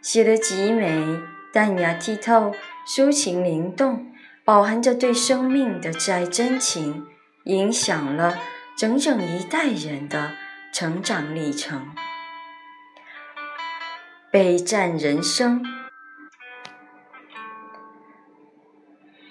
写得极美、淡雅、剔透、抒情灵动，饱含着对生命的挚爱真情，影响了整整一代人的成长历程。备战人生，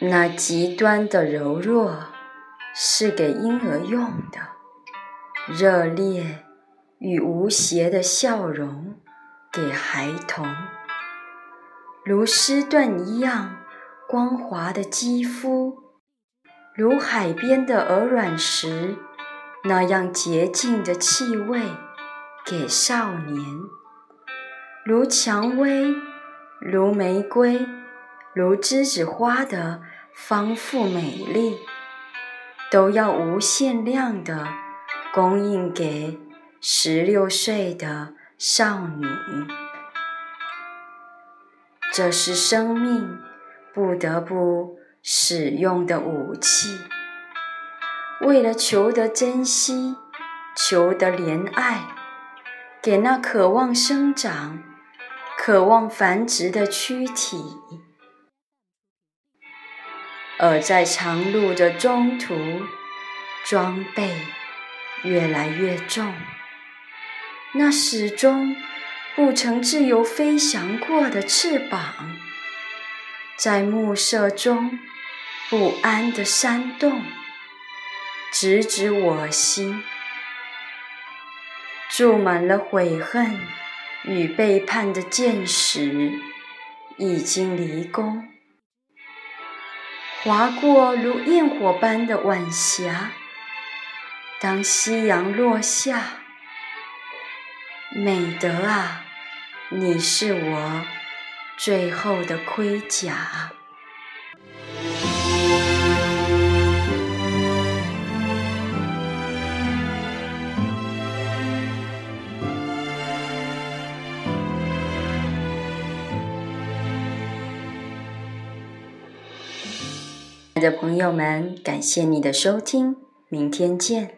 那极端的柔弱是给婴儿用的，热烈与无邪的笑容。给孩童，如丝缎一样光滑的肌肤，如海边的鹅卵石那样洁净的气味；给少年，如蔷薇，如玫瑰，如栀子花的丰富美丽，都要无限量的供应给十六岁的。少女，这是生命不得不使用的武器。为了求得珍惜，求得怜爱，给那渴望生长、渴望繁殖的躯体。而在长路的中途，装备越来越重。那始终不曾自由飞翔过的翅膀，在暮色中不安地扇动，直指我心。注满了悔恨与背叛的箭矢已经离宫，划过如焰火般的晚霞。当夕阳落下。美德啊，你是我最后的盔甲。亲爱的朋友们，感谢你的收听，明天见。